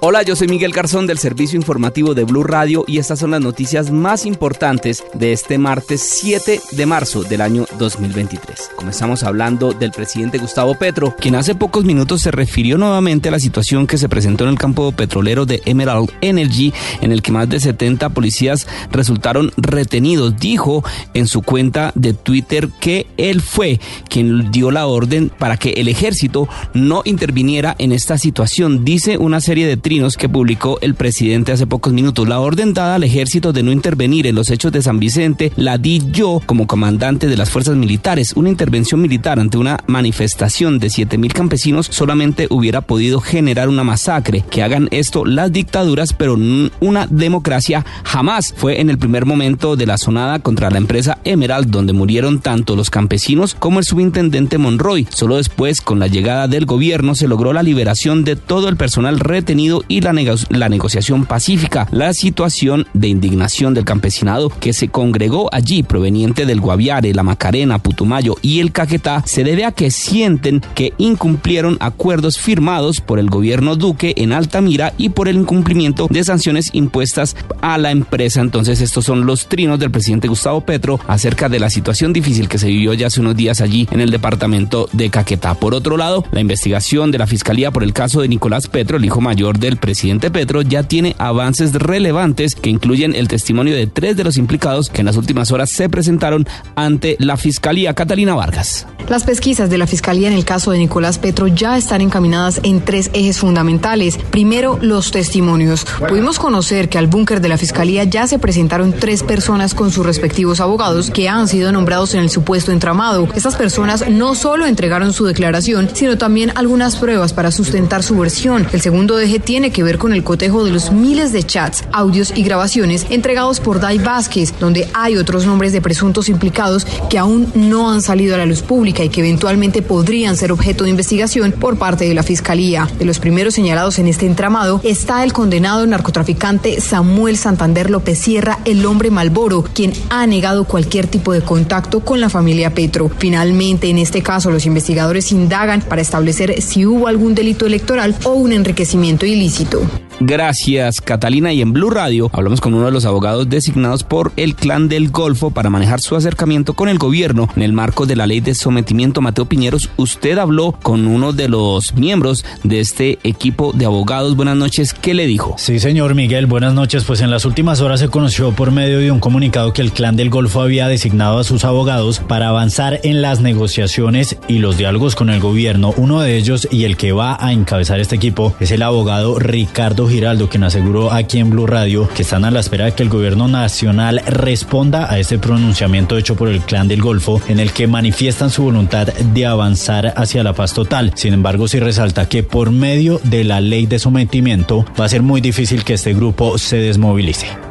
Hola, yo soy Miguel Garzón del Servicio Informativo de Blue Radio y estas son las noticias más importantes de este martes 7 de marzo del año 2023. Comenzamos hablando del presidente Gustavo Petro, quien hace pocos minutos se refirió nuevamente a la situación que se presentó en el campo petrolero de Emerald Energy, en el que más de 70 policías resultaron retenidos. Dijo en su cuenta de Twitter que él fue quien dio la orden para que el ejército no interviniera en esta situación. Dice una serie de que publicó el presidente hace pocos minutos. La orden dada al ejército de no intervenir en los hechos de San Vicente la di yo como comandante de las fuerzas militares. Una intervención militar ante una manifestación de 7.000 campesinos solamente hubiera podido generar una masacre. Que hagan esto las dictaduras, pero una democracia jamás. Fue en el primer momento de la sonada contra la empresa Emerald, donde murieron tanto los campesinos como el subintendente Monroy. Solo después, con la llegada del gobierno, se logró la liberación de todo el personal retenido y la, la negociación pacífica. La situación de indignación del campesinado que se congregó allí proveniente del Guaviare, la Macarena, Putumayo y el Caquetá se debe a que sienten que incumplieron acuerdos firmados por el gobierno Duque en Altamira y por el incumplimiento de sanciones impuestas a la empresa. Entonces estos son los trinos del presidente Gustavo Petro acerca de la situación difícil que se vivió ya hace unos días allí en el departamento de Caquetá. Por otro lado, la investigación de la Fiscalía por el caso de Nicolás Petro, el hijo mayor del presidente Petro ya tiene avances relevantes que incluyen el testimonio de tres de los implicados que en las últimas horas se presentaron ante la Fiscalía Catalina Vargas. Las pesquisas de la Fiscalía en el caso de Nicolás Petro ya están encaminadas en tres ejes fundamentales. Primero, los testimonios. Pudimos conocer que al búnker de la Fiscalía ya se presentaron tres personas con sus respectivos abogados que han sido nombrados en el supuesto entramado. Estas personas no solo entregaron su declaración, sino también algunas pruebas para sustentar su versión. El segundo eje tiene que ver con el cotejo de los miles de chats, audios y grabaciones entregados por Dai Vázquez, donde hay otros nombres de presuntos implicados que aún no han salido a la luz pública y que eventualmente podrían ser objeto de investigación por parte de la Fiscalía. De los primeros señalados en este entramado está el condenado narcotraficante Samuel Santander López Sierra, el hombre Malboro, quien ha negado cualquier tipo de contacto con la familia Petro. Finalmente, en este caso, los investigadores indagan para establecer si hubo algún delito electoral o un enriquecimiento ilícito solicitud. Gracias, Catalina. Y en Blue Radio hablamos con uno de los abogados designados por el Clan del Golfo para manejar su acercamiento con el gobierno en el marco de la ley de sometimiento. Mateo Piñeros, usted habló con uno de los miembros de este equipo de abogados. Buenas noches. ¿Qué le dijo? Sí, señor Miguel. Buenas noches. Pues en las últimas horas se conoció por medio de un comunicado que el Clan del Golfo había designado a sus abogados para avanzar en las negociaciones y los diálogos con el gobierno. Uno de ellos y el que va a encabezar este equipo es el abogado Ricardo Giraldo, quien aseguró aquí en Blue Radio que están a la espera de que el gobierno nacional responda a este pronunciamiento hecho por el Clan del Golfo, en el que manifiestan su voluntad de avanzar hacia la paz total. Sin embargo, sí resalta que por medio de la ley de sometimiento va a ser muy difícil que este grupo se desmovilice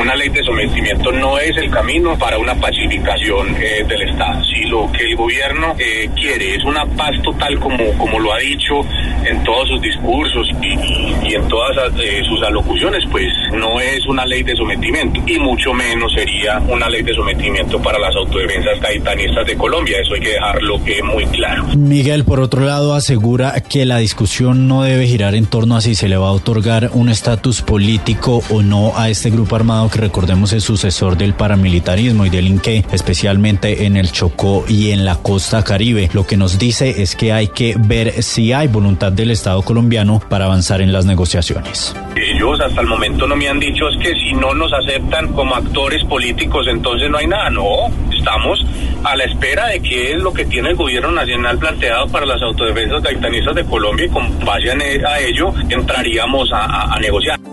una ley de sometimiento no es el camino para una pacificación eh, del Estado. Si lo que el gobierno eh, quiere es una paz total, como, como lo ha dicho en todos sus discursos y, en todas eh, sus alocuciones, pues no es una ley de sometimiento y mucho menos sería una ley de sometimiento para las autodefensas gaitanistas de Colombia. Eso hay que dejarlo muy claro. Miguel, por otro lado, asegura que la discusión no debe girar en torno a si se le va a otorgar un estatus político o no a este grupo armado que recordemos es sucesor del paramilitarismo y del INQUE, especialmente en el Chocó y en la costa caribe. Lo que nos dice es que hay que ver si hay voluntad del Estado colombiano para avanzar en las negociaciones. Ellos hasta el momento no me han dicho es que si no nos aceptan como actores políticos entonces no hay nada. No, estamos a la espera de qué es lo que tiene el gobierno nacional planteado para las autodefensas gaitanistas de Colombia y con base a ello entraríamos a negociar.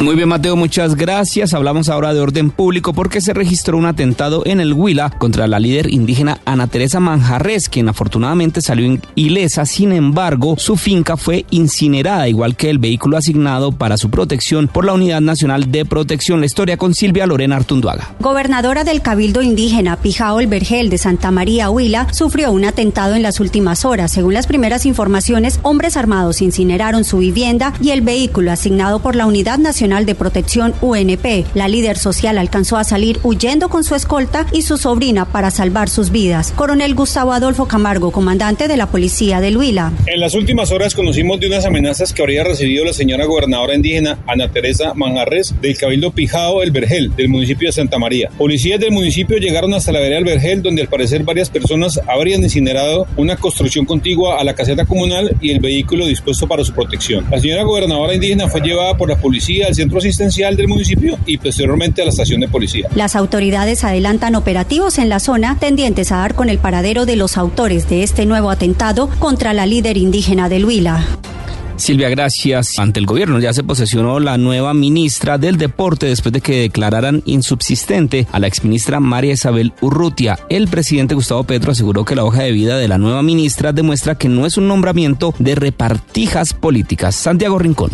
Muy bien, Mateo, muchas gracias. Hablamos ahora de orden público porque se registró un atentado en el Huila contra la líder indígena Ana Teresa Manjarres, quien afortunadamente salió ilesa. Sin embargo, su finca fue incinerada, igual que el vehículo asignado para su protección por la Unidad Nacional de Protección. La historia con Silvia Lorena Artunduaga. Gobernadora del Cabildo Indígena Pijao El Vergel de Santa María Huila sufrió un atentado en las últimas horas. Según las primeras informaciones, hombres armados incineraron su vivienda y el vehículo asignado por la Unidad Nacional de Protección UNP. La líder social alcanzó a salir huyendo con su escolta y su sobrina para salvar sus vidas. Coronel Gustavo Adolfo Camargo, comandante de la policía de Huila. En las últimas horas conocimos de unas amenazas que habría recibido la señora gobernadora indígena Ana Teresa Manjarres del Cabildo Pijao El Vergel del municipio de Santa María. Policías del municipio llegaron hasta la vereda del Vergel donde al parecer varias personas habrían incinerado una construcción contigua a la caseta comunal y el vehículo dispuesto para su protección. La señora gobernadora indígena fue llevada por la policía al centro asistencial del municipio y posteriormente a la estación de policía. Las autoridades adelantan operativos en la zona tendientes a dar con el paradero de los autores de este nuevo atentado contra la líder indígena del Huila. Silvia, gracias. Ante el gobierno ya se posesionó la nueva ministra del Deporte después de que declararan insubsistente a la exministra María Isabel Urrutia. El presidente Gustavo Petro aseguró que la hoja de vida de la nueva ministra demuestra que no es un nombramiento de repartijas políticas. Santiago Rincón.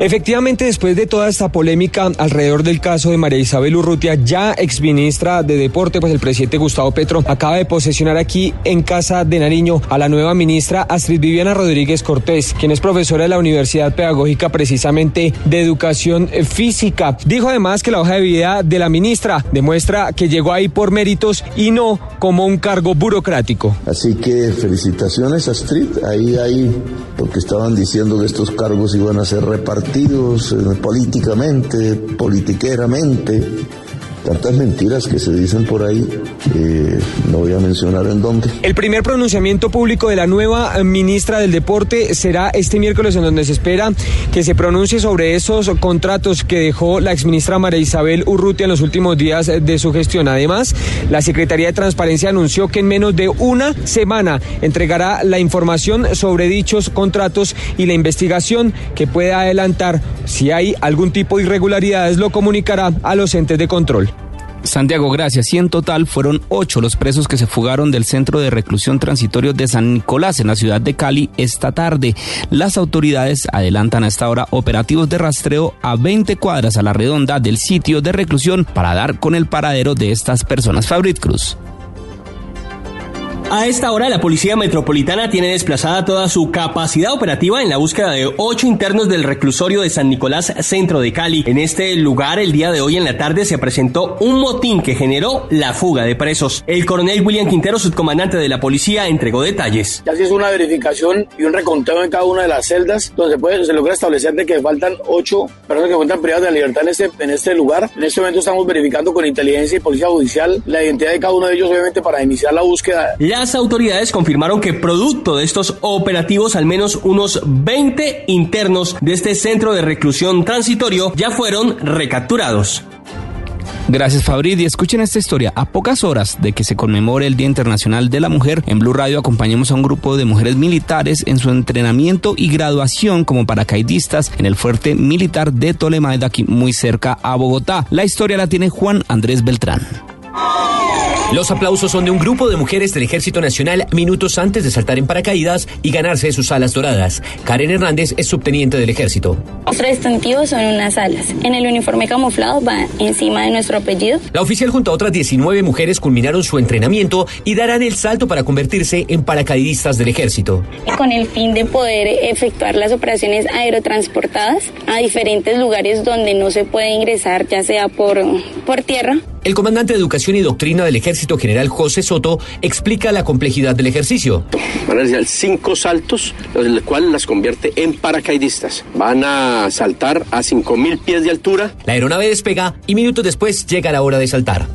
Efectivamente, después de toda esta polémica alrededor del caso de María Isabel Urrutia, ya exministra de Deporte, pues el presidente Gustavo Petro acaba de posesionar aquí en Casa de Nariño a la nueva ministra Astrid Viviana Rodríguez Cortés, quien es profesora de la Universidad Pedagógica precisamente de Educación Física. Dijo además que la hoja de vida de la ministra demuestra que llegó ahí por méritos y no como un cargo burocrático. Así que felicitaciones Astrid, ahí ahí, porque estaban diciendo que estos cargos iban a ser repartidos partidos, eh, políticamente, politiqueramente, tantas mentiras que se dicen por ahí, eh, no voy a mencionar en dónde. El primer pronunciamiento público de la nueva eh, ministra del Deporte será este miércoles en donde se espera que se pronuncie sobre esos contratos que dejó la exministra María Isabel Urrutia en los últimos días de su gestión. Además, la Secretaría de Transparencia anunció que en menos de una semana entregará la información sobre dichos contratos y la investigación que pueda adelantar si hay algún tipo de irregularidades lo comunicará a los entes de control. Santiago, gracias. Y en total fueron ocho los presos que se fugaron del centro de reclusión transitorio de San Nicolás en la ciudad de Cali esta tarde. Las autoridades adelantan a esta hora operativos de rastreo a 20 cuadras a la redonda del sitio de reclusión para dar con el paradero de estas personas. Fabrit Cruz. A esta hora, la Policía Metropolitana tiene desplazada toda su capacidad operativa en la búsqueda de ocho internos del reclusorio de San Nicolás, centro de Cali. En este lugar, el día de hoy en la tarde se presentó un motín que generó la fuga de presos. El coronel William Quintero, subcomandante de la policía, entregó detalles. Ya se hizo una verificación y un reconteo en cada una de las celdas, donde se, puede, se logra establecer de que faltan ocho personas que encuentran privadas de la libertad en este, en este lugar. En este momento estamos verificando con inteligencia y policía judicial la identidad de cada uno de ellos, obviamente, para iniciar la búsqueda. Las autoridades confirmaron que producto de estos operativos al menos unos 20 internos de este centro de reclusión transitorio ya fueron recapturados. Gracias Fabrid y escuchen esta historia. A pocas horas de que se conmemore el Día Internacional de la Mujer, en Blue Radio acompañamos a un grupo de mujeres militares en su entrenamiento y graduación como paracaidistas en el fuerte militar de Tolemaida, aquí muy cerca a Bogotá. La historia la tiene Juan Andrés Beltrán. Los aplausos son de un grupo de mujeres del Ejército Nacional minutos antes de saltar en paracaídas y ganarse sus alas doradas. Karen Hernández es subteniente del Ejército. Nuestro distintivo son unas alas. En el uniforme camuflado va encima de nuestro apellido. La oficial junto a otras 19 mujeres culminaron su entrenamiento y darán el salto para convertirse en paracaidistas del Ejército. Con el fin de poder efectuar las operaciones aerotransportadas a diferentes lugares donde no se puede ingresar, ya sea por, por tierra el comandante de Educación y Doctrina del Ejército General José Soto explica la complejidad del ejercicio. Van a realizar cinco saltos, el cual las convierte en paracaidistas. Van a saltar a 5.000 pies de altura. La aeronave despega y minutos después llega la hora de saltar.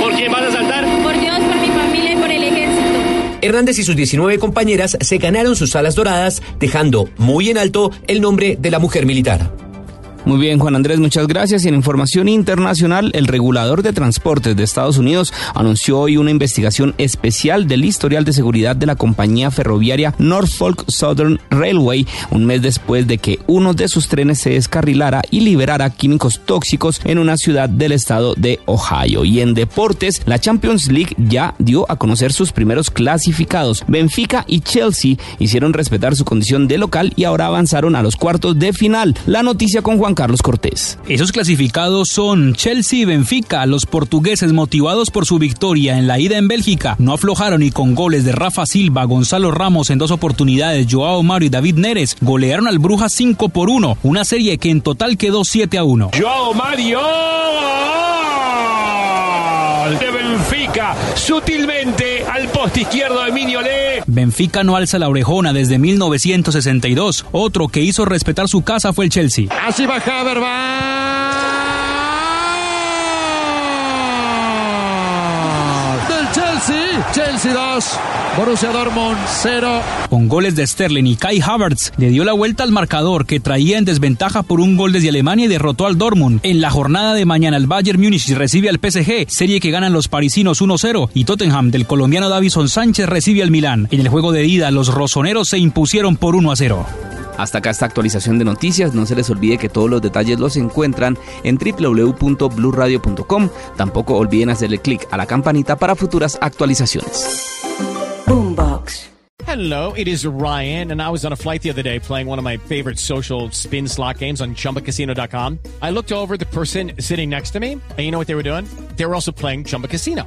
¿Por quién vas a saltar? Por Dios, por mi familia y por el ejército. Hernández y sus 19 compañeras se ganaron sus alas doradas, dejando muy en alto el nombre de la mujer militar. Muy bien, Juan Andrés, muchas gracias. Y en información internacional, el regulador de transportes de Estados Unidos anunció hoy una investigación especial del historial de seguridad de la compañía ferroviaria Norfolk Southern Railway, un mes después de que uno de sus trenes se descarrilara y liberara químicos tóxicos en una ciudad del estado de Ohio. Y en deportes, la Champions League ya dio a conocer sus primeros clasificados. Benfica y Chelsea hicieron respetar su condición de local y ahora avanzaron a los cuartos de final. La noticia con Juan Carlos Cortés. Esos clasificados son Chelsea y Benfica. Los portugueses motivados por su victoria en la ida en Bélgica no aflojaron y con goles de Rafa Silva, Gonzalo Ramos en dos oportunidades, Joao Mario y David Neres golearon al Brujas 5 por 1, una serie que en total quedó 7 a 1. Joao Mario de Benfica sutilmente al poste izquierdo de Mignolet. Benfica no alza la orejona desde 1962. Otro que hizo respetar su casa fue el Chelsea. Así va Havertz. Del Chelsea. Chelsea 2. Borussia Dortmund 0. Con goles de Sterling y Kai Havertz le dio la vuelta al marcador que traía en desventaja por un gol desde Alemania y derrotó al Dortmund. En la jornada de mañana el Bayern Múnich recibe al PSG, serie que ganan los parisinos 1-0 y Tottenham del colombiano Davison Sánchez recibe al Milán. En el juego de ida los rosoneros se impusieron por 1-0. Hasta acá esta actualización de noticias. No se les olvide que todos los detalles los encuentran en www.bluradio.com. Tampoco olviden hacerle clic a la campanita para futuras actualizaciones. Boombox. Hello, it is Ryan, and I was on a flight the other day playing one of my favorite social spin slot games on chumbacasino.com. I looked over the person sitting next to me, and you know what they were doing? They were also playing Chumba Casino.